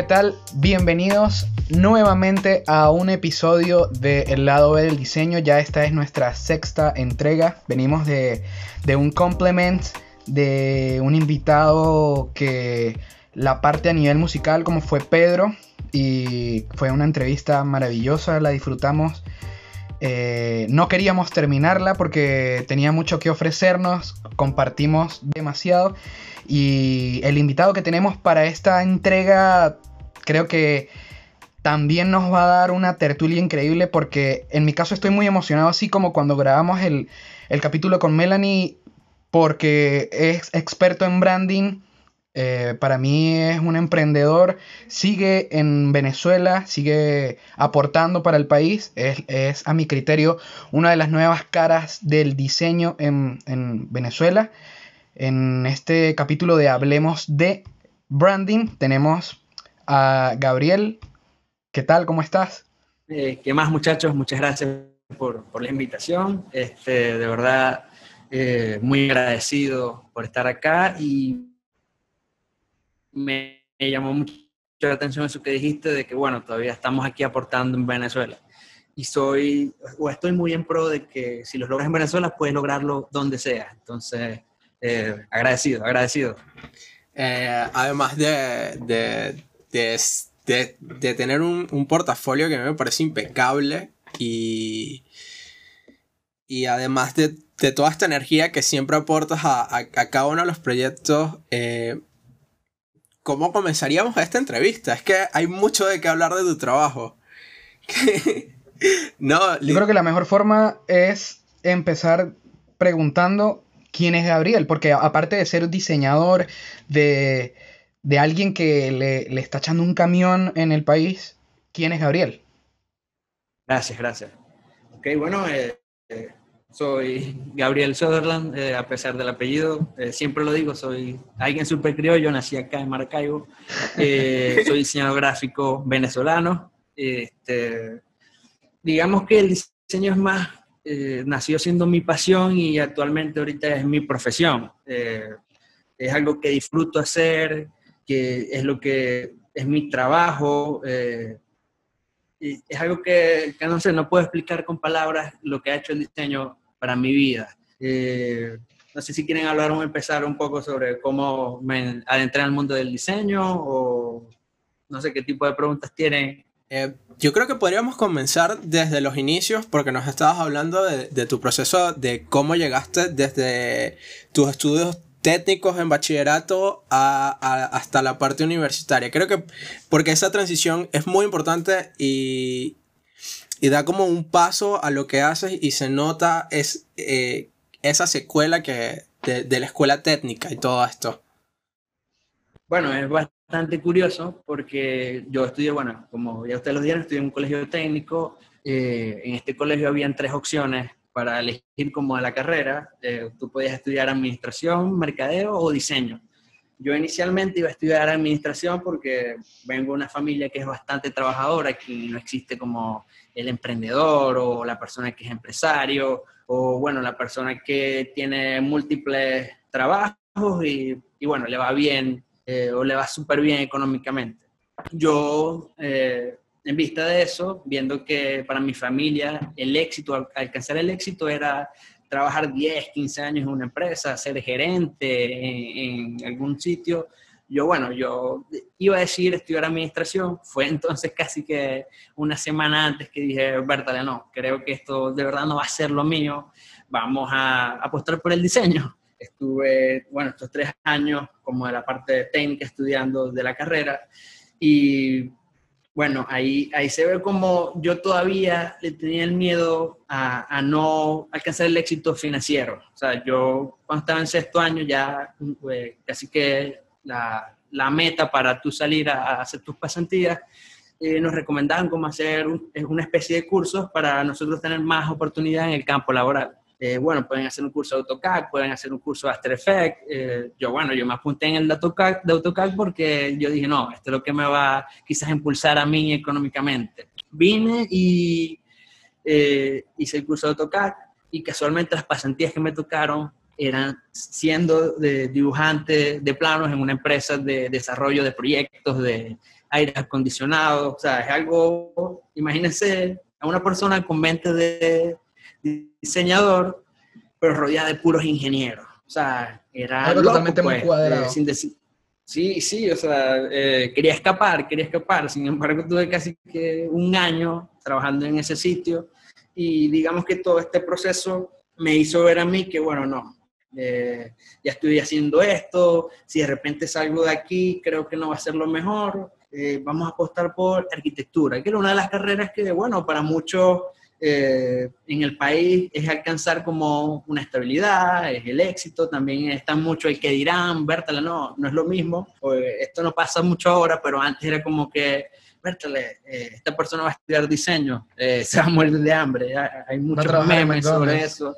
¿qué tal? Bienvenidos nuevamente a un episodio de El lado B del diseño. Ya esta es nuestra sexta entrega. Venimos de, de un complement de un invitado que la parte a nivel musical como fue Pedro y fue una entrevista maravillosa, la disfrutamos. Eh, no queríamos terminarla porque tenía mucho que ofrecernos, compartimos demasiado y el invitado que tenemos para esta entrega creo que también nos va a dar una tertulia increíble porque en mi caso estoy muy emocionado así como cuando grabamos el, el capítulo con Melanie porque es experto en branding. Eh, para mí es un emprendedor, sigue en Venezuela, sigue aportando para el país, es, a mi criterio una de las nuevas caras del diseño en, Venezuela. En este capítulo de Hablemos de Branding tenemos a Gabriel. ¿Qué tal? ¿Cómo estás? Eh, ¿Qué más muchachos? Muchas gracias por, por la invitación. Este, de verdad eh, muy agradecido por estar acá y me, llamó mucho la atención eso que dijiste de que, bueno, todavía estamos aquí aportando en Venezuela. Y soy, o estoy muy en pro de que si lo logras en Venezuela, puedes lograrlo donde sea. Entonces, eh, agradecido, agradecido. Eh, además de, de, de, de tener un, un, portafolio que me parece impecable y, y además de de toda esta energía que siempre aportas a, cada uno de los proyectos, eh, ¿cómo comenzaríamos esta entrevista? Es que hay mucho de qué hablar de tu trabajo. no, Yo creo que la mejor forma es empezar preguntando quién es Gabriel, porque aparte de ser diseñador, de, alguien que le, está echando un camión en el país, ¿quién es Gabriel? Gracias, gracias. Ok, bueno, eh, eh, soy Gabriel Sutherland, eh, a pesar del apellido, siempre lo digo, soy alguien súper criollo, nací acá en Maracaibo, soy diseñador gráfico venezolano. Este, digamos que el diseño es más, nació siendo mi pasión y actualmente ahorita es mi profesión. es algo que disfruto hacer, que es lo que es mi trabajo. Y es algo que, que, no sé, no puedo explicar con palabras lo que ha hecho el diseño para mi vida. Eh, no sé si quieren hablar o empezar un poco sobre cómo me adentré al mundo del diseño o no sé qué tipo de preguntas tienen. Eh, yo creo que podríamos comenzar desde los inicios porque nos estabas hablando de tu proceso, de cómo llegaste desde tus estudios técnicos en bachillerato hasta la parte universitaria. Creo que porque esa transición es muy importante y, y da como un paso a lo que haces y se nota es, eh, esa secuela que, de, la escuela técnica y todo esto. Bueno, es bastante curioso porque yo estudié, bueno, como ya ustedes lo dijeron, estudié en un colegio técnico. Eh, en este colegio habían tres opciones para elegir como a la carrera. Eh, tú podías estudiar administración, mercadeo o diseño. Yo inicialmente iba a estudiar administración porque vengo de una familia que es bastante trabajadora, aquí no existe como el emprendedor o la persona que es empresario o bueno, la persona que tiene múltiples trabajos y, y bueno, le va bien eh, o le va súper bien económicamente. Yo, eh, en vista de eso, viendo que para mi familia el éxito, alcanzar el éxito era trabajar 10, 15 años en una empresa, ser gerente en, algún sitio, yo, bueno, yo iba a decir estudiar administración, fue entonces casi que una semana antes que dije, Bertale, no, creo que esto de verdad no va a ser lo mío, vamos a apostar por el diseño. Estuve, bueno, estos tres años como de la parte técnica estudiando de la carrera y bueno, ahí, ahí se ve como yo todavía le tenía el miedo a, a, no alcanzar el éxito financiero. O sea, yo cuando estaba en sexto año ya pues, casi que la, la meta para tú salir a, hacer tus pasantías, eh, nos recomendaban cómo hacer una especie de cursos para nosotros tener más oportunidad en el campo laboral. Eh, bueno, pueden hacer un curso de AutoCAD, pueden hacer un curso de After Effects. Eh, yo, bueno, yo me apunté en el de AutoCAD, de AutoCAD porque yo dije, no, esto es lo que me va quizás a impulsar a mí económicamente. Vine y hice el curso de AutoCAD y casualmente las pasantías que me tocaron eran siendo de dibujante de planos en una empresa de desarrollo de proyectos de, aire acondicionado, o sea, es algo, imagínense a una persona con mente de diseñador, pero rodeada de puros ingenieros. O sea, era algo totalmente muy pues, cuadrado. eh, sin decir- Sí, sí, o sea, eh, quería escapar, quería escapar. Sin embargo, tuve casi que un año trabajando en ese sitio y digamos que todo este proceso me hizo ver a mí que, bueno, no, eh, ya estoy haciendo esto, si de repente salgo de aquí, creo que no va a ser lo mejor, eh, vamos a apostar por arquitectura, que era una de las carreras que, bueno, para muchos eh, en el país es alcanzar como una estabilidad, es el éxito, también está mucho el que dirán, Bertale, no, no es lo mismo, eh, esto no pasa mucho ahora, pero antes era como que, Bertale, eh, esta persona va a estudiar diseño, eh, se va a morir de hambre, hay, muchos en memes sobre eso.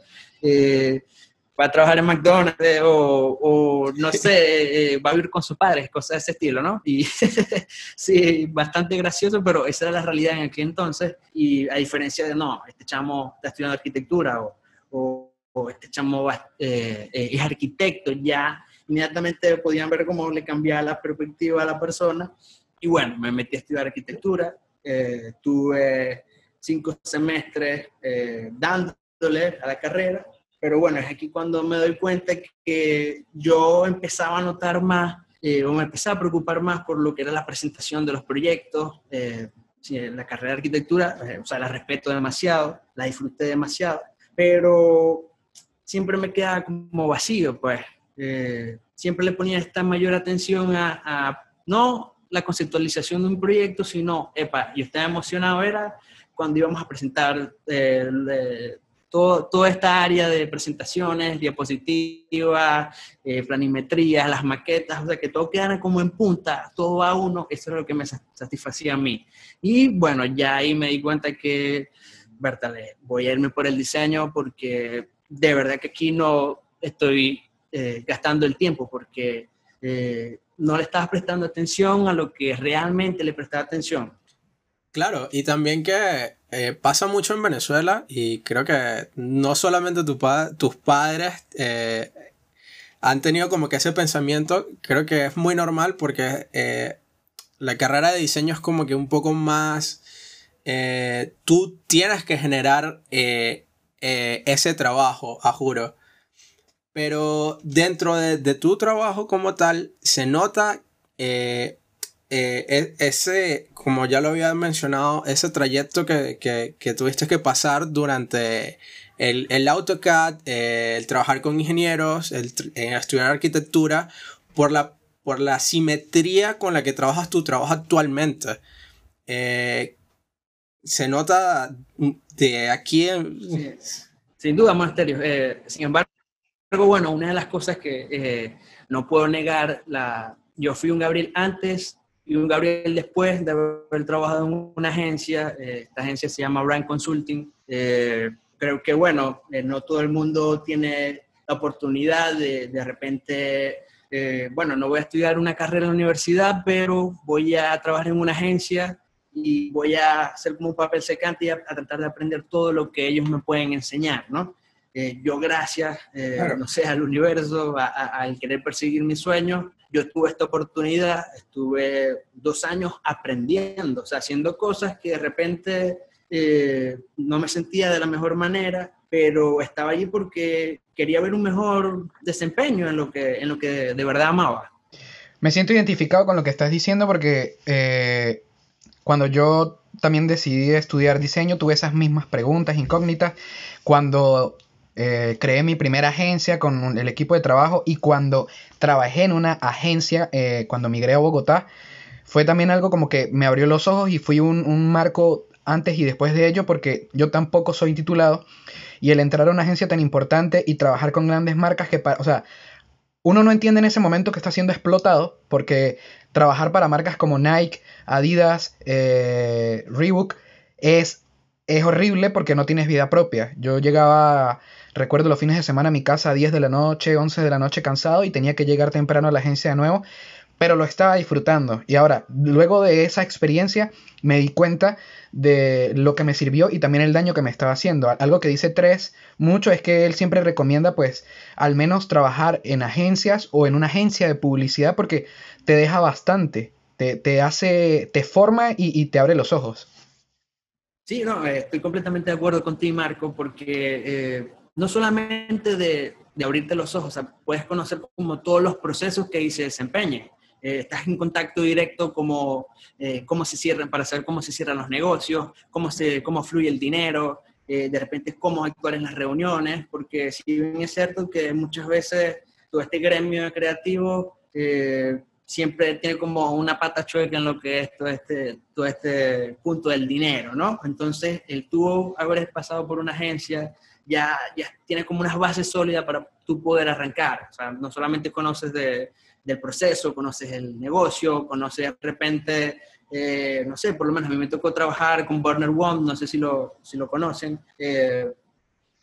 Va a trabajar en McDonald's o, o, no sé, eh, va a vivir con sus padres, cosas de ese estilo, ¿no? Y sí, bastante gracioso, pero esa era la realidad en aquel entonces. Y a diferencia de, no, este chamo está estudiando arquitectura o, o, o este chamo va, eh, eh, es arquitecto, ya inmediatamente podían ver cómo le cambiaba la perspectiva a la persona. Y bueno, me metí a estudiar arquitectura, eh, tuve cinco semestres eh, dándole a la carrera pero bueno, es aquí cuando me doy cuenta que yo empezaba a notar más, eh, o me empezaba a preocupar más por lo que era la presentación de los proyectos. Eh, la carrera de arquitectura, eh, o sea, la respeto demasiado, la disfruté demasiado, pero siempre me quedaba como vacío, pues. Eh, siempre le ponía esta mayor atención a, a, no la conceptualización de un proyecto, sino, epa, yo estaba emocionado, era cuando íbamos a presentar eh, de, todo, toda esta área de presentaciones, diapositivas, eh, planimetrías, las maquetas, o sea, que todo quedara como en punta, todo a uno, eso era lo que me satisfacía a mí. Y bueno, ya ahí me di cuenta que, Bertale, voy a irme por el diseño porque de verdad que aquí no estoy eh, gastando el tiempo porque eh, no le estaba prestando atención a lo que realmente le prestaba atención. Claro, y también que eh, pasa mucho en Venezuela y creo que no solamente tu tus padres eh, han tenido como que ese pensamiento, creo que es muy normal porque eh, la carrera de diseño es como que un poco más, tú tienes que generar ese trabajo, a juro. Pero dentro de, de, tu trabajo como tal, se nota eh, eh, ese, como ya lo había mencionado, ese trayecto que, que, tuviste que pasar durante el, el AutoCAD, eh, el trabajar con ingenieros, el, el, estudiar arquitectura, por la, por la simetría con la que trabajas tu trabajo actualmente. Eh, se nota de aquí. En... Sí, sin duda, Monasterio. Eh, sin embargo, bueno, una de las cosas que eh, no puedo negar, la, yo fui un Gabriel antes y un Gabriel después de haber trabajado en una agencia, eh, esta agencia se llama Brand Consulting. Eh, creo que, bueno, eh, no todo el mundo tiene la oportunidad de de repente, eh, bueno, no voy a estudiar una carrera en la universidad, pero voy a trabajar en una agencia y voy a hacer como un papel secante y a, a tratar de aprender todo lo que ellos me pueden enseñar, ¿no? Eh, yo gracias, eh, claro. no sé, al universo, al querer perseguir mis sueños, yo tuve esta oportunidad, estuve dos años aprendiendo, o sea, haciendo cosas que de repente eh, no me sentía de la mejor manera, pero estaba allí porque quería ver un mejor desempeño en lo que, en lo que de verdad amaba. Me siento identificado con lo que estás diciendo porque eh, cuando yo también decidí estudiar diseño tuve esas mismas preguntas incógnitas. Cuando eh, creé mi primera agencia con el equipo de trabajo y cuando trabajé en una agencia, eh, cuando migré a Bogotá, fue también algo como que me abrió los ojos y fui un, un, marco antes y después de ello porque yo tampoco soy titulado y el entrar a una agencia tan importante y trabajar con grandes marcas que, o sea, uno no entiende en ese momento que está siendo explotado porque trabajar para marcas como Nike, Adidas, eh, Reebok es, es horrible porque no tienes vida propia. Yo llegaba Recuerdo los fines de semana mi casa a 10 de la noche, 11 de la noche cansado y tenía que llegar temprano a la agencia de nuevo, pero lo estaba disfrutando. Y ahora, luego de esa experiencia, me di cuenta de lo que me sirvió y también el daño que me estaba haciendo. Algo que dice Tres mucho es que él siempre recomienda, pues, al menos trabajar en agencias o en una agencia de publicidad porque te deja bastante. te, hace, te forma y, te abre los ojos. Sí, no, eh, estoy completamente de acuerdo contigo, Marco, porque eh, no solamente de, de, abrirte los ojos, puedes conocer como todos los procesos que ahí se desempeñan. Eh, estás en contacto directo como cómo se cierran, para saber cómo se cierran los negocios, cómo, se, cómo fluye el dinero, de repente cómo actuar en las reuniones, porque si bien es cierto que muchas veces todo este gremio creativo siempre tiene como una pata chueca en lo que es todo este, todo este punto del dinero, ¿no? Entonces, el tú haber pasado por una agencia ya, ya tiene como unas bases sólidas para tú poder arrancar. O sea, no solamente conoces de, del proceso, conoces el negocio, conoces de repente, eh, no sé, por lo menos a mí me tocó trabajar con Burner One, no sé si lo, si lo conocen. Eh,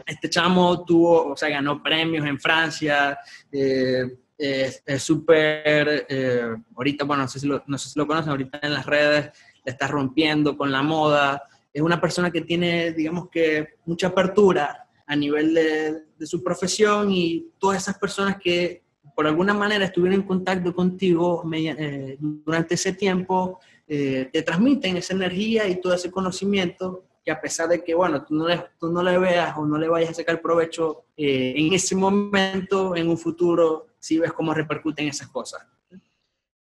este chamo tuvo, o sea, ganó premios en Francia. Eh, es súper, eh, ahorita, bueno, no sé, si lo, no sé si lo conocen, ahorita en las redes le está rompiendo con la moda. Es una persona que tiene, digamos que, mucha apertura a nivel de, su profesión y todas esas personas que por alguna manera estuvieron en contacto contigo eh, durante ese tiempo, eh, te transmiten esa energía y todo ese conocimiento que a pesar de que, bueno, tú no le, tú no le veas o no le vayas a sacar provecho en ese momento, en un futuro, si ves cómo repercuten esas cosas.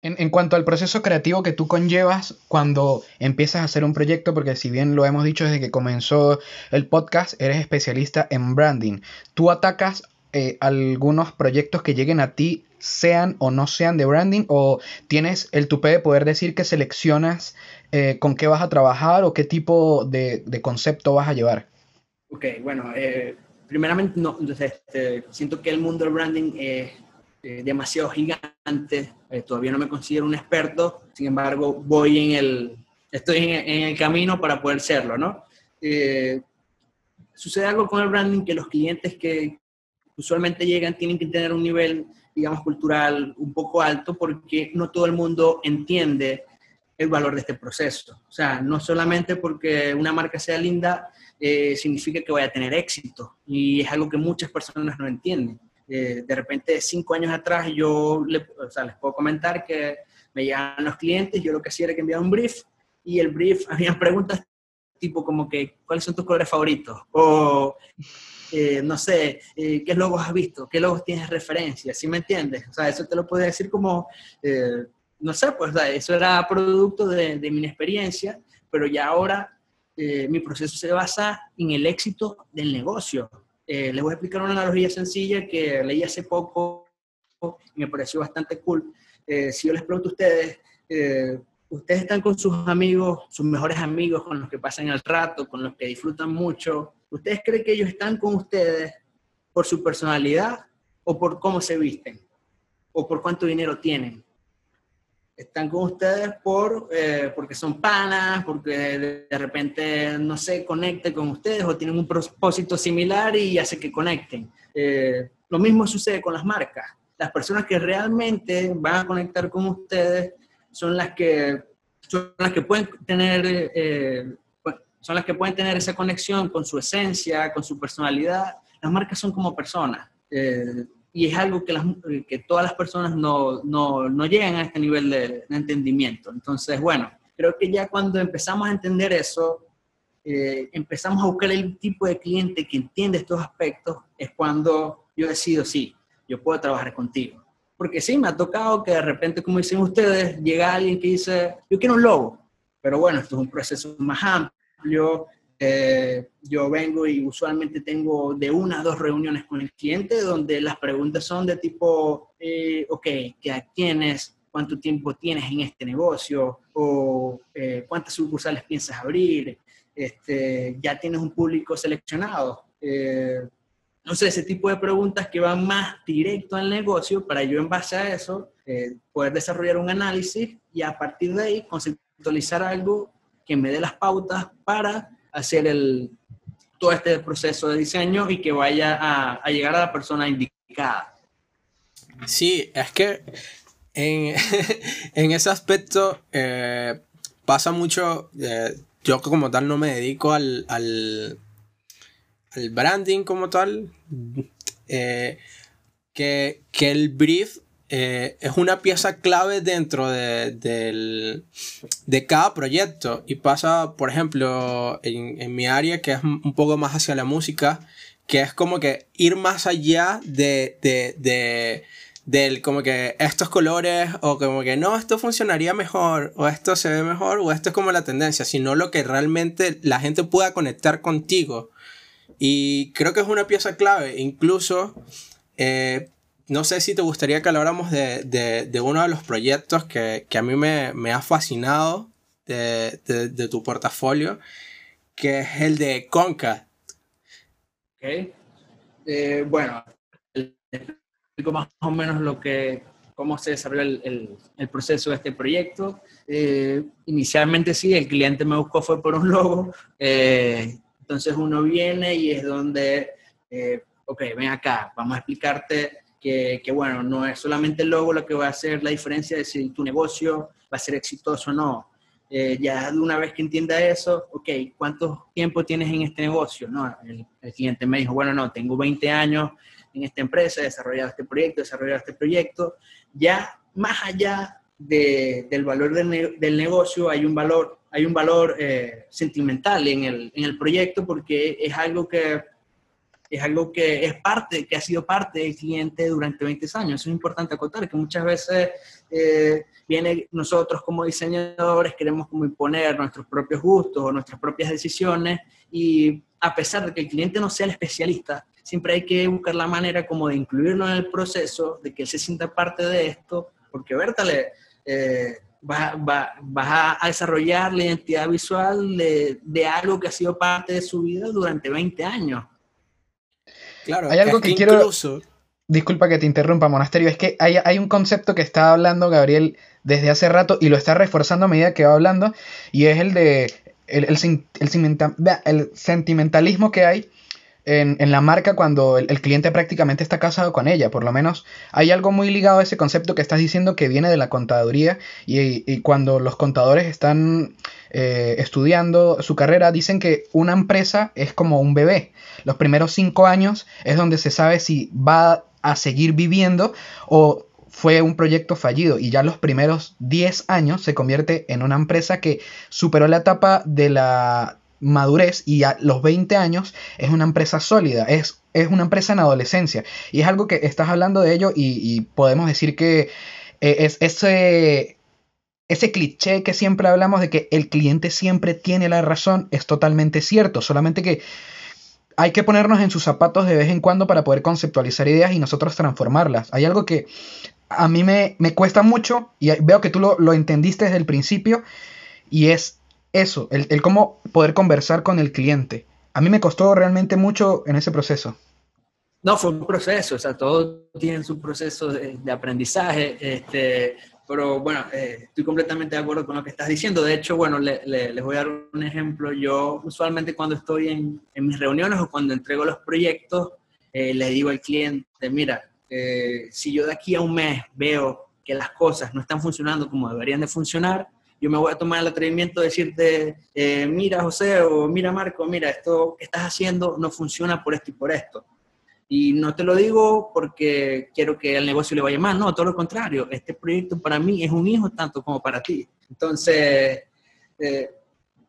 En, cuanto al proceso creativo que tú conllevas cuando empiezas a hacer un proyecto, porque si bien lo hemos dicho desde que comenzó el podcast, eres especialista en branding. ¿Tú atacas eh, algunos proyectos que lleguen a ti, sean o no sean de branding? ¿O tienes el tupe de poder decir que seleccionas eh, con qué vas a trabajar o qué tipo de, concepto vas a llevar? Ok, bueno, eh, primeramente no, este, siento que el mundo del branding es eh, demasiado gigante, eh, todavía no me considero un experto, sin embargo voy en el, estoy en, el camino para poder serlo, ¿no? Eh, sucede algo con el branding que los clientes que usualmente llegan tienen que tener un nivel, digamos, cultural un poco alto porque no todo el mundo entiende el valor de este proceso. O sea, no solamente porque una marca sea linda, significa que vaya a tener éxito. Y es algo que muchas personas no entienden. Eh, de repente, cinco años atrás, yo le, les puedo comentar que me llegaban los clientes, yo lo que hacía era que enviaba un brief y el brief, había preguntas tipo como que, ¿cuáles son tus colores favoritos? O, eh, no sé, eh, ¿qué logos has visto? ¿Qué logos tienes referencia? ¿Sí me entiendes? O sea, eso te lo puedo decir como, no sé, pues eso era producto de mi experiencia, pero ya ahora mi proceso se basa en el éxito del negocio. Eh, les voy a explicar una analogía sencilla que leí hace poco y me pareció bastante cool. Eh, si yo les pregunto a ustedes, eh, ustedes están con sus amigos, sus mejores amigos, con los que pasan el rato, con los que disfrutan mucho, ¿ustedes creen que ellos están con ustedes por su personalidad o por cómo se visten? ¿O por cuánto dinero tienen? Están con ustedes por, eh, porque son panas, porque de, repente, no sé, conecte con ustedes o tienen un propósito similar y hace que conecten. Eh, lo mismo sucede con las marcas. Las personas que realmente van a conectar con ustedes son las que, son las que pueden tener... Eh, son las que pueden tener esa conexión con su esencia, con su personalidad. Las marcas son como personas y es algo que, las, que todas las personas no, no, no, llegan a este nivel de, entendimiento. Entonces, bueno, creo que ya cuando empezamos a entender eso, eh, empezamos a buscar el tipo de cliente que entiende estos aspectos, es cuando yo decido, sí, yo puedo trabajar contigo. Porque sí, me ha tocado que de repente, como dicen ustedes, llega alguien que dice, yo quiero un logo, pero bueno, esto es un proceso más amplio, eh, yo vengo y usualmente tengo de una a dos reuniones con el cliente donde las preguntas son de tipo, eh, ok, ¿qué tienes? ¿Cuánto tiempo tienes en este negocio? ¿O eh, cuántas sucursales piensas abrir? Este, ¿Ya tienes un público seleccionado? no sé, ese tipo de preguntas que van más directo al negocio para yo en base a eso poder desarrollar un análisis y a partir de ahí conceptualizar algo que me dé las pautas para hacer el, todo este proceso de diseño y que vaya a, llegar a la persona indicada. Sí, es que en, ese aspecto eh, pasa mucho, eh, yo como tal no me dedico al, al, branding como tal, eh, que, que, el brief eh, es una pieza clave dentro de, de, cada proyecto y pasa, por ejemplo, en, mi área que es un poco más hacia la música, que es como que ir más allá de, de, de como que estos colores o como que no, esto funcionaría mejor o esto se ve mejor o esto es como la tendencia, sino lo que realmente la gente pueda conectar contigo. Y creo que es una pieza clave, incluso eh, no sé si te gustaría que habláramos de, de, uno de los proyectos que, que a mí me, me, ha fascinado de, de, tu portafolio, que es el de Conca. Ok. Eh, bueno, explico más o menos lo que, cómo se desarrolló el, el, proceso de este proyecto. Eh, inicialmente sí, el cliente me buscó fue por un logo. Eh, entonces uno viene y es donde, ok, ven acá, vamos a explicarte que, bueno, no es solamente el logo lo que va a hacer la diferencia de si tu negocio va a ser exitoso o no. Eh, ya de una vez que entienda eso, ok, ¿cuánto tiempo tienes en este negocio? No, el, cliente me dijo, bueno, no, tengo 20 años en esta empresa, he desarrollado este proyecto, he desarrollado este proyecto. Ya más allá de, del valor del, del, negocio, hay un valor, hay un valor eh, sentimental en el, en el proyecto porque es algo que es algo que es parte, que ha sido parte del cliente durante 20 años. Eso es importante acotar, que muchas veces eh, viene nosotros como diseñadores queremos como imponer nuestros propios gustos o nuestras propias decisiones y a pesar de que el cliente no sea el especialista, siempre hay que buscar la manera como de incluirlo en el proceso, de que él se sienta parte de esto, porque Bertale, eh, vas, va, a desarrollar la identidad visual de, de algo que ha sido parte de su vida durante 20 años Claro, hay algo que, quiero. Disculpa que te interrumpa, Monasterio. Es que hay, hay, un concepto que está hablando Gabriel desde hace rato y lo está reforzando a medida que va hablando. Y es el de. El, el, el sentimentalismo que hay en, en, la marca cuando el, cliente prácticamente está casado con ella. Por lo menos hay algo muy ligado a ese concepto que estás diciendo que viene de la contaduría y, y cuando los contadores están eh, estudiando su carrera dicen que una empresa es como un bebé. Los primeros cinco años es donde se sabe si va a seguir viviendo o fue un proyecto fallido y ya los primeros 10 años se convierte en una empresa que superó la etapa de la madurez y a los 20 años es una empresa sólida, es, es una empresa en adolescencia y es algo que estás hablando de ello y, podemos decir que eh, es ese, ese cliché que siempre hablamos de que el cliente siempre tiene la razón es totalmente cierto, solamente que hay que ponernos en sus zapatos de vez en cuando para poder conceptualizar ideas y nosotros transformarlas. Hay algo que a mí me, cuesta mucho y veo que tú lo, entendiste desde el principio y es eso, el, el, cómo poder conversar con el cliente. A mí me costó realmente mucho en ese proceso. No, fue un proceso, o sea, todos tienen su proceso de, aprendizaje. Este, pero bueno, eh, estoy completamente de acuerdo con lo que estás diciendo. De hecho, bueno, les voy a dar un ejemplo. Yo usualmente cuando estoy en, en mis reuniones o cuando entrego los proyectos, eh, le digo al cliente, mira, eh, si yo de aquí a un mes veo que las cosas no están funcionando como deberían de funcionar, yo me voy a tomar el atrevimiento de decirte, mira José o mira Marco, mira, esto que estás haciendo no funciona por esto y por esto y no te lo digo porque quiero que al negocio le vaya mal, no, todo lo contrario. Este proyecto para mí es un hijo tanto como para ti. Entonces, eh,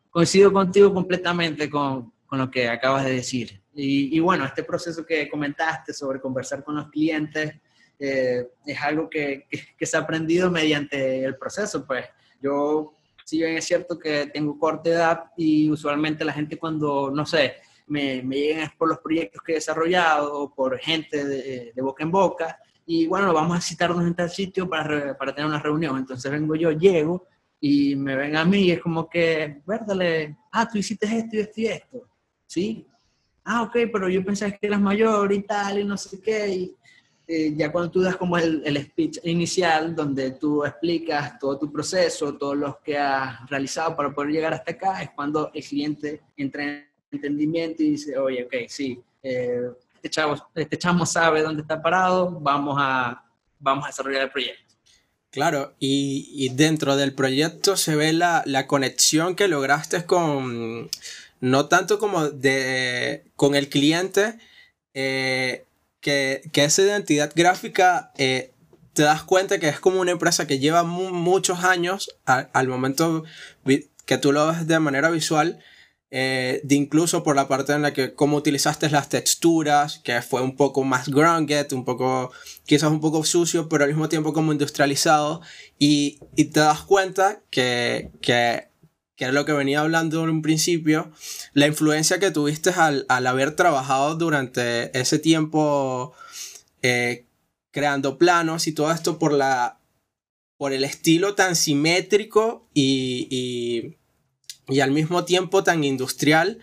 coincido contigo completamente con, con, lo que acabas de decir. Y, y, bueno, este proceso que comentaste sobre conversar con los clientes eh, es algo que, que, se ha aprendido mediante el proceso. Pues yo, si bien es cierto que tengo corta edad y usualmente la gente cuando, no sé, me, me llegan por los proyectos que he desarrollado, por gente de, boca en boca, y bueno, vamos a citarnos en tal sitio para, para, tener una reunión. Entonces vengo yo, llego, y me ven a mí, y es como que, verdale, ah, tú hiciste esto y esto y esto, ¿sí? Ah, ok, pero yo pensé que eras mayor y tal, y no sé qué, y eh, ya cuando tú das como el, el, speech inicial, donde tú explicas todo tu proceso, todo lo que has realizado para poder llegar hasta acá, es cuando el cliente entra en entendimiento y dice, oye, ok, sí, eh, este, chavo, este chamo sabe dónde está parado, vamos a, vamos a desarrollar el proyecto. Claro, y, y dentro del proyecto se ve la, la, conexión que lograste con, no tanto como de, con el cliente, eh, que, que, esa identidad gráfica eh, te das cuenta que es como una empresa que lleva muchos años al momento que tú lo ves de manera visual, eh, de incluso por la parte en la que cómo utilizaste las texturas, que fue un poco más grounded, un poco, quizás un poco sucio, pero al mismo tiempo como industrializado, y, y te das cuenta que, que, que es lo que venía hablando en un principio, la influencia que tuviste al, al haber trabajado durante ese tiempo eh, creando planos y todo esto por la por el estilo tan simétrico y, y, y al mismo tiempo tan industrial,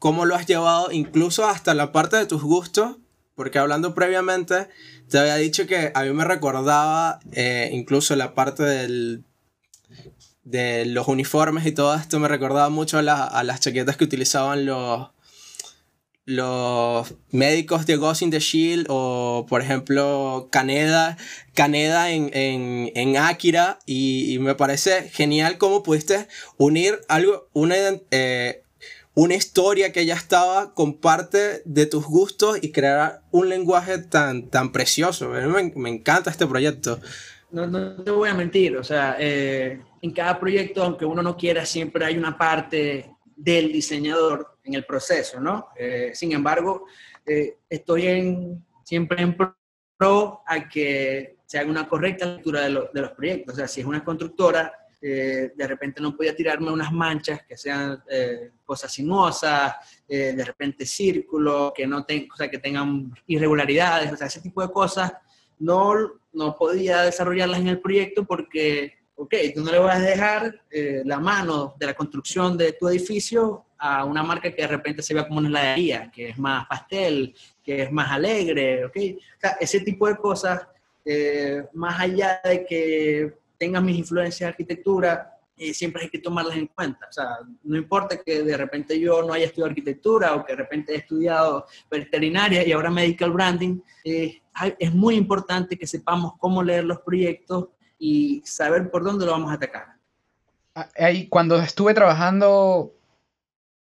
cómo lo has llevado incluso hasta la parte de tus gustos, porque hablando previamente te había dicho que a mí me recordaba eh, incluso la parte del, de los uniformes y todo esto, me recordaba mucho a, a las chaquetas que utilizaban los, los médicos de Ghost in the Shield o por ejemplo Caneda, Caneda en, en, en Akira y, me parece genial cómo pudiste unir algo, una, eh, una historia que ya estaba con parte de tus gustos y crear un lenguaje tan, tan precioso. A mí me, encanta este proyecto. No, no, te voy a mentir, o sea, eh, en cada proyecto, aunque uno no quiera, siempre hay una parte del diseñador en el proceso, ¿no? Eh, sin embargo, eh, estoy en, siempre en pro a que se haga una correcta lectura de, de los proyectos. O sea, si es una constructora, eh, de repente no podía tirarme unas manchas que sean cosas sinuosas, de repente círculos, que, no o sea, que tengan irregularidades, o sea, ese tipo de cosas no, no podía desarrollarlas en el proyecto porque ok, tú no le vas a dejar eh, la mano de la construcción de tu edificio a una marca que de repente se vea como una heladería, que es más pastel, que es más alegre, ok. O sea, ese tipo de cosas, eh, más allá de que tengan mis influencias de arquitectura, eh, siempre hay que tomarlas en cuenta. O sea, no importa que de repente yo no haya estudiado arquitectura o que de repente he estudiado veterinaria y ahora medical branding, es muy importante que sepamos cómo leer los proyectos y saber por dónde lo vamos a atacar. Ah, ahí, cuando estuve trabajando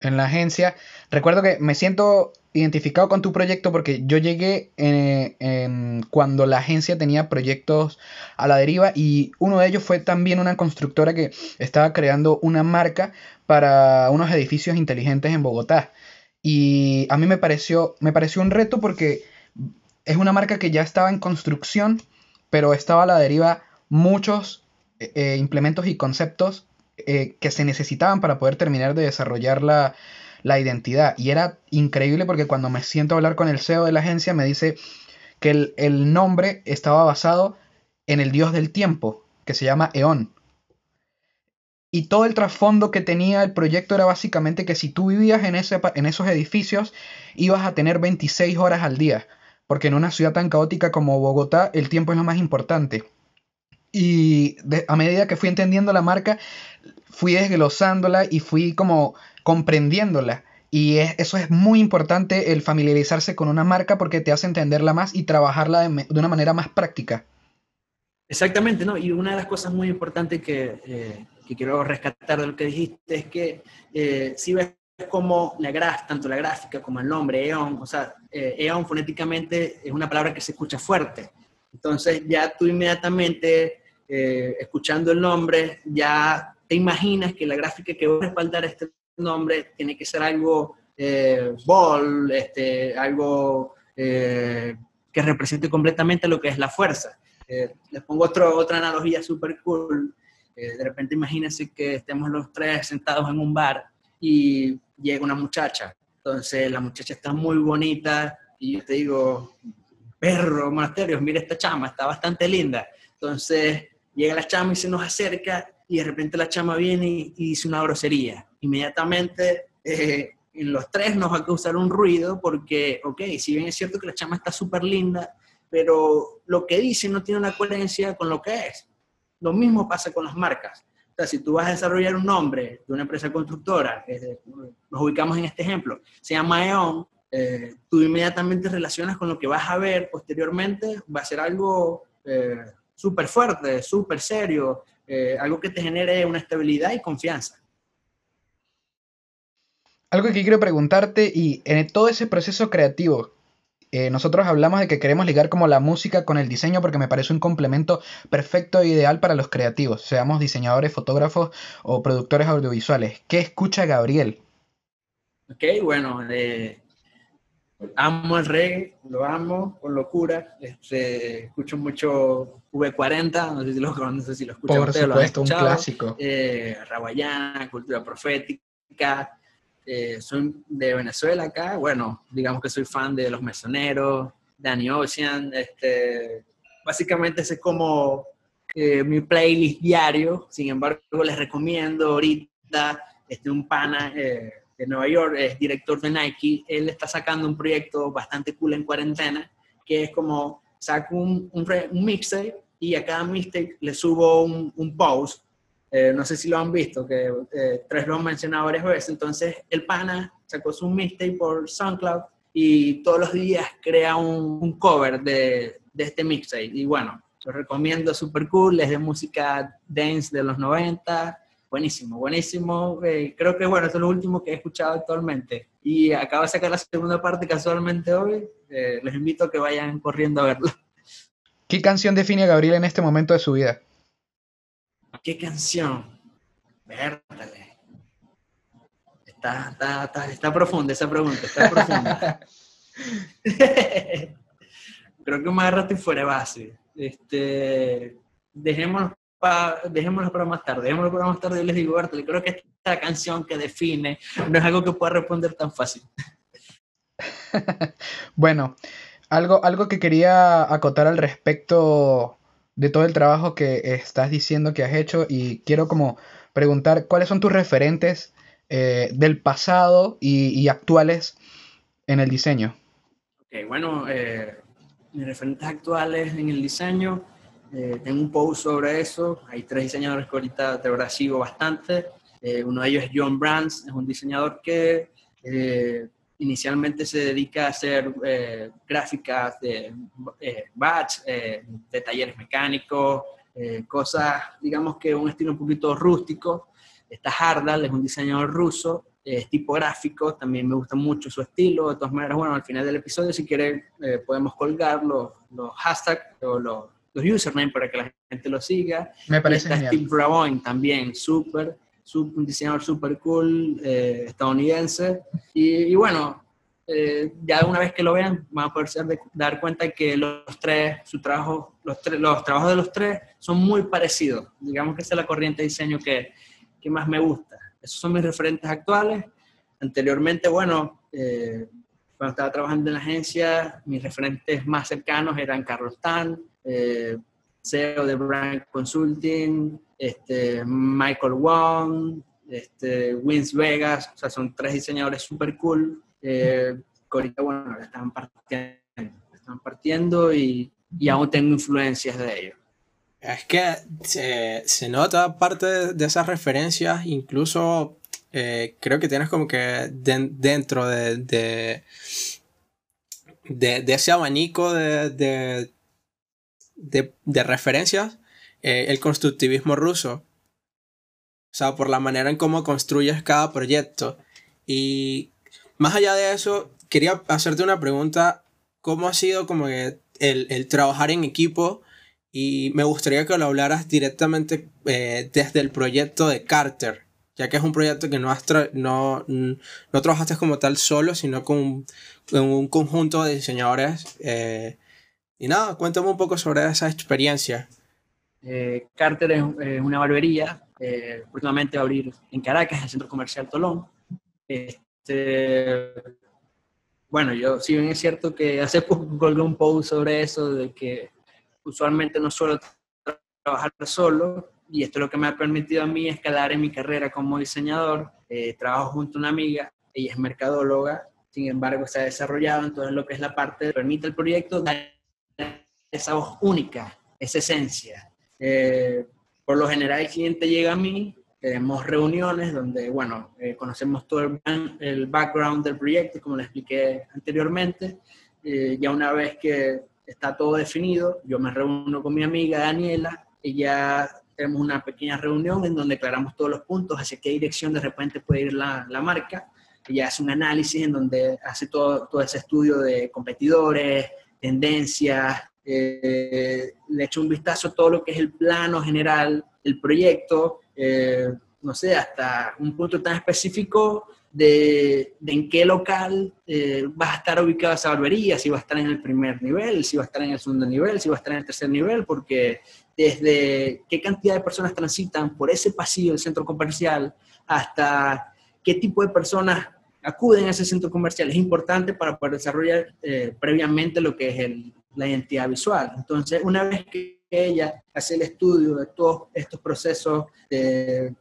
en la agencia, recuerdo que me siento identificado con tu proyecto porque yo llegué eh, cuando la agencia tenía proyectos a la deriva y uno de ellos fue también una constructora que estaba creando una marca para unos edificios inteligentes en Bogotá. Y a mí me pareció, me pareció un reto porque es una marca que ya estaba en construcción, pero estaba a la deriva muchos eh, eh, implementos y conceptos eh, que se necesitaban para poder terminar de desarrollar la, identidad. Y era increíble porque cuando me siento a hablar con el CEO de la agencia me dice que el, el nombre estaba basado en el dios del tiempo, que se llama Eón. Y todo el trasfondo que tenía el proyecto era básicamente que si tú vivías en, ese, en esos edificios, ibas a tener 26 horas al día. Porque en una ciudad tan caótica como Bogotá, el tiempo es lo más importante. Y a medida que fui entendiendo la marca, fui desglosándola y fui como comprendiéndola. Y eso es muy importante, el familiarizarse con una marca porque te hace entenderla más y trabajarla de, una manera más práctica. Exactamente, ¿no? Y una de las cosas muy importantes que, eh, quiero rescatar de lo que dijiste es que eh, si ves como la gráfica, tanto la gráfica como el nombre, EON, o sea, eh, EON fonéticamente es una palabra que se escucha fuerte. Entonces ya tú inmediatamente eh, escuchando el nombre, ya te imaginas que la gráfica que va a respaldar este nombre tiene que ser algo eh, ball, este, algo eh, que represente completamente lo que es la fuerza. Eh, les pongo otro, otra analogía súper cool. de repente imagínense que estemos los tres sentados en un bar y llega una muchacha. Entonces la muchacha está muy bonita y yo te digo, perro, monasterios, mira esta chama, está bastante linda. Entonces Llega la chama y se nos acerca y de repente la chama viene y, dice una grosería. Inmediatamente eh, en los tres nos va a causar un ruido porque, ok, si bien es cierto que la chama está súper linda, pero lo que dice no tiene una coherencia con lo que es. Lo mismo pasa con las marcas. Sea, si tú vas a desarrollar un nombre de una empresa constructora, nos ubicamos en este ejemplo, se llama E.ON, eh, tú inmediatamente relacionas con lo que vas a ver posteriormente, va a ser algo eh, súper fuerte, súper serio, eh, algo que te genere una estabilidad y confianza. Algo que quiero preguntarte y en todo ese proceso creativo eh, nosotros hablamos de que queremos ligar como la música con el diseño porque me parece un complemento perfecto e ideal para los creativos, seamos diseñadores, fotógrafos o productores audiovisuales. ¿Qué escucha Gabriel? Ok, bueno, eh, amo el reggae, lo amo con locura. Este, escucho mucho V40, no sé si lo, no sé si lo escuchan. Por supuesto, un clásico. Eh, cultura profética. Eh, soy de Venezuela acá. Bueno, digamos que soy fan de Los Mesoneros, Danny Ocean. Este, básicamente ese es como eh, mi playlist diario. Sin embargo, les recomiendo ahorita este, un pana. Eh, de Nueva York, es director de Nike, él está sacando un proyecto bastante cool en cuarentena, que es como saco un, un, mixtape y a cada mixtape le subo un, un post. Eh, no sé si lo han visto, que eh, tres lo han mencionado varias veces. Entonces, el pana sacó su mixtape por SoundCloud y todos los días crea un, cover de, de este mixtape. Y bueno, lo recomiendo, super cool, es de música dance de los 90 Buenísimo, buenísimo. Eh, creo que bueno, es lo último que he escuchado actualmente. Y acaba de sacar la segunda parte casualmente hoy. Eh, les invito a que vayan corriendo a verlo. ¿Qué canción define Gabriel en este momento de su vida? ¿Qué canción? Vértale. Está, está, está, está profunda esa pregunta, está profunda. Creo que me agarraste fuera de base. Este, dejémonos dejémoslo para más tarde, dejémoslo para más tarde. Yo les digo, Bertol, creo que esta canción que define no es algo que pueda responder tan fácil. bueno, algo, algo que quería acotar al respecto de todo el trabajo que estás diciendo que has hecho y quiero como preguntar cuáles son tus referentes eh, del pasado y, actuales en el diseño. Ok, bueno, eh, mis referentes actuales en el diseño eh, tengo un post sobre eso. Hay tres diseñadores que ahorita de verdad sigo bastante. Eh, uno de ellos es John Brands, es un diseñador que eh, inicialmente se dedica a hacer gráficas de batch, de talleres mecánicos, cosas, digamos que un estilo un poquito rústico. Está Hardal, es un diseñador ruso, es tipográfico, también me gusta mucho su estilo. De todas maneras, bueno, al final del episodio, si quieren, podemos colgar los, los hashtags o los los usernames para que la gente lo siga. Me parece está Steve Bravoin también, súper, un diseñador súper cool, eh, estadounidense. Y, bueno, eh, ya una vez que lo vean, van a poder dar cuenta que los tres, su trabajo, los, los trabajos de los tres son muy parecidos. Digamos que esa es la corriente de diseño que, que más me gusta. Esos son mis referentes actuales. Anteriormente, bueno, eh, cuando estaba trabajando en la agencia, mis referentes más cercanos eran Carlos Tan, eh, CEO de Brand Consulting, este, Michael Wong, este, Wins Vegas, o sea, son tres diseñadores súper cool. Eh, bueno, están partiendo, están partiendo y, y aún tengo influencias de ellos. Es que se, se, nota parte de esas referencias, incluso eh, creo que tienes como que dentro de, de, de, ese abanico de, de referencias eh, el constructivismo ruso. O sea, por la manera en cómo construyes cada proyecto. Y más allá de eso, quería hacerte una pregunta. ¿Cómo ha sido como el, el trabajar en equipo? Y me gustaría que lo hablaras directamente eh, desde el proyecto de Carter, ya que es un proyecto que no, no, no trabajaste como tal solo, sino con un, un conjunto de diseñadores eh, y nada, cuéntame un poco sobre esa experiencia. Eh, Carter es, una barbería, eh, últimamente va a abrir en Caracas, el Centro Comercial Tolón. Este, bueno, yo si bien es cierto que hace poco colgué un post sobre eso, de que usualmente no suelo trabajar solo, y esto es lo que me ha permitido a mí escalar en mi carrera como diseñador. Eh, trabajo junto a una amiga, ella es mercadóloga, sin embargo se ha desarrollado, entonces lo que es la parte, permite el proyecto esa voz única, esa esencia. Eh, por lo general el cliente llega a mí, tenemos reuniones donde, bueno, eh, conocemos todo el, background del proyecto, como le expliqué anteriormente. Eh, ya una vez que está todo definido, yo me reúno con mi amiga Daniela y ya tenemos una pequeña reunión en donde aclaramos todos los puntos, hacia qué dirección de repente puede ir la, la marca. ella hace un análisis en donde hace todo, todo ese estudio de competidores, tendencias, eh, le echa un vistazo a todo lo que es el plano general del proyecto, eh, no sé, hasta un punto tan específico de, en qué local eh, va a estar ubicada esa barbería, si va a estar en el primer nivel, si va a estar en el segundo nivel, si va a estar en el tercer nivel, porque desde qué cantidad de personas transitan por ese pasillo del centro comercial hasta qué tipo de personas acuden a ese centro comercial. Es importante para poder desarrollar eh, previamente lo que es la identidad visual. Entonces, una vez que ella hace el estudio de todos estos procesos de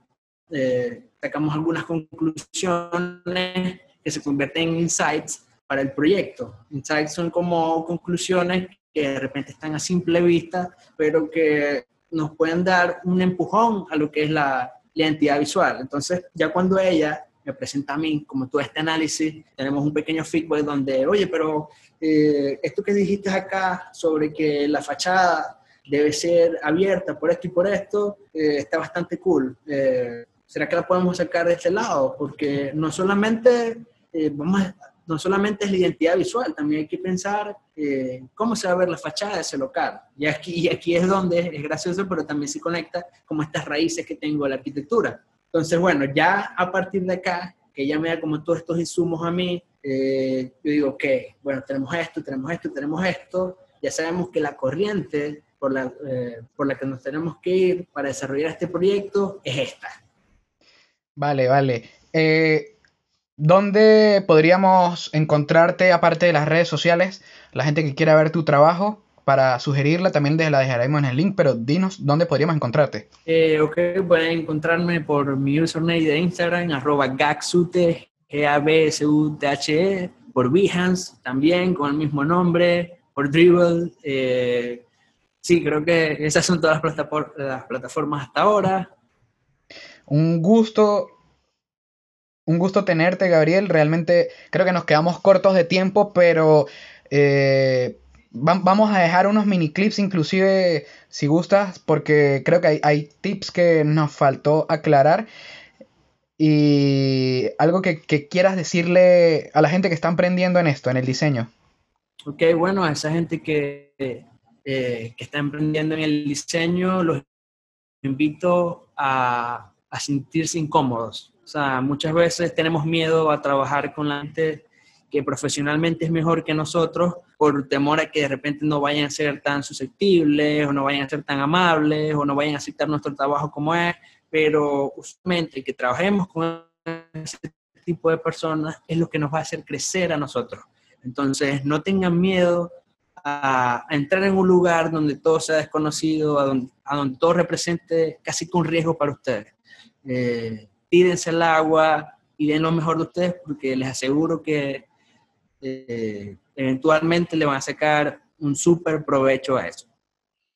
sacamos algunas conclusiones que se convierten en insights para el proyecto. Insights son como conclusiones que de repente están a simple vista, pero que nos pueden dar un empujón a lo que es la, identidad visual. Entonces, ya cuando ella me presenta a mí como todo este análisis, tenemos un pequeño feedback donde, oye, pero eh, esto que dijiste acá sobre que la fachada debe ser abierta por esto y por esto, eh, está bastante cool. Eh, ¿será que la podemos sacar de este lado? Porque no solamente, vamos no solamente es la identidad visual, también hay que pensar cómo se va a ver la fachada de ese local. Y aquí, y aquí es donde es gracioso, pero también se conecta como estas raíces que tengo de la arquitectura. Entonces, bueno, ya a partir de acá, que ella me da como todos estos insumos a mí, eh, yo digo, ok, bueno, tenemos esto, tenemos esto, tenemos esto, ya sabemos que la corriente por la, por la que nos tenemos que ir para desarrollar este proyecto es esta Vale, vale. Eh, ¿Dónde podríamos encontrarte, aparte de las redes sociales, la gente que quiera ver tu trabajo? Para sugerirla también la dejaremos en el link, pero dinos dónde podríamos encontrarte. Eh, ok, pueden encontrarme por mi username de Instagram, arroba gagsute, G-A-B-S-U-T-H-E, por Behance también con el mismo nombre, por Dribble. Eh, sí, creo que esas son todas las plataformas hasta ahora. Un gusto, un gusto tenerte, Gabriel. Realmente creo que nos quedamos cortos de tiempo, pero eh, vamos a dejar unos mini clips inclusive si gustas, porque creo que hay, tips que nos faltó aclarar. Y algo que, quieras decirle a la gente que está emprendiendo en esto, en el diseño. Ok, bueno, a esa gente que, eh, que está emprendiendo en el diseño, los invito a, a sentirse incómodos. O sea, muchas veces tenemos miedo a trabajar con la gente que profesionalmente es mejor que nosotros por temor a que de repente no vayan a ser tan susceptibles o no vayan a ser tan amables o no vayan a aceptar nuestro trabajo como es, pero usualmente que trabajemos con ese tipo de personas es lo que nos va a hacer crecer a nosotros. Entonces, no tengan miedo a, entrar en un lugar donde todo sea desconocido, a donde, a donde todo represente casi que un riesgo para ustedes eh, tírense al agua y den lo mejor de ustedes porque les aseguro que eh, eventualmente le van a sacar un súper provecho a eso.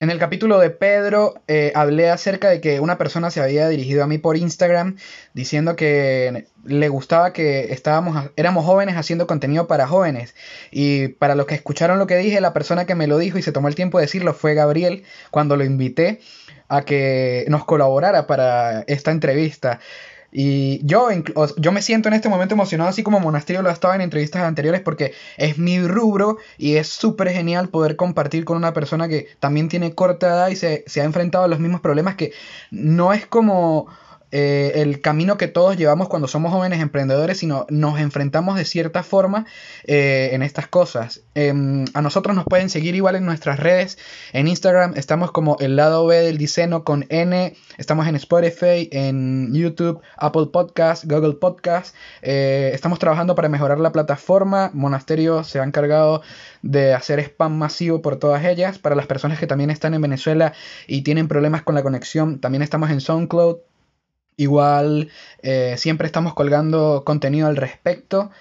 En el capítulo de Pedro eh, hablé acerca de que una persona se había dirigido a mí por Instagram diciendo que le gustaba que estábamos, éramos jóvenes haciendo contenido para jóvenes. Y para los que escucharon lo que dije, la persona que me lo dijo y se tomó el tiempo de decirlo fue Gabriel cuando lo invité a que nos colaborara para esta entrevista. Y yo, yo me siento en este momento emocionado, así como Monasterio lo ha estado en entrevistas anteriores, porque es mi rubro y es súper genial poder compartir con una persona que también tiene corta edad y se, se ha enfrentado a los mismos problemas, que no es como eh, el camino que todos llevamos cuando somos jóvenes emprendedores, sino nos enfrentamos de cierta forma eh, en estas cosas. Em, a nosotros nos pueden seguir igual en nuestras redes. En Instagram estamos como el lado B del diseño con N. Estamos en Spotify, en YouTube, Apple Podcast, Google Podcast. Eh, estamos trabajando para mejorar la plataforma. Monasterio se ha encargado de hacer spam masivo por todas ellas. Para las personas que también están en Venezuela y tienen problemas con la conexión, también estamos en SoundCloud. Igual eh, siempre estamos colgando contenido al respecto.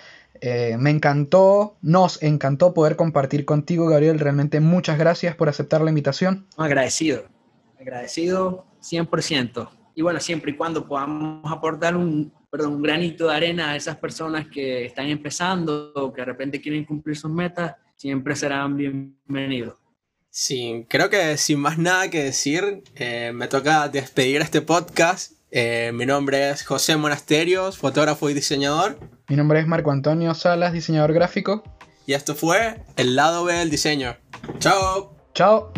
Eh, me encantó, nos encantó poder compartir contigo, Gabriel. Realmente muchas gracias por aceptar la invitación. Agradecido, agradecido 100%. Y bueno, siempre y cuando podamos aportar un, perdón, un granito de arena a esas personas que están empezando o que de repente quieren cumplir sus metas, siempre serán bienvenidos. Sí, creo que sin más nada que decir, eh, me toca despedir este podcast Eh, mi nombre es José Monasterios, fotógrafo y diseñador. Mi nombre es Marco Antonio Salas, diseñador gráfico. Y esto fue el lado B del diseño. Chao. Chao.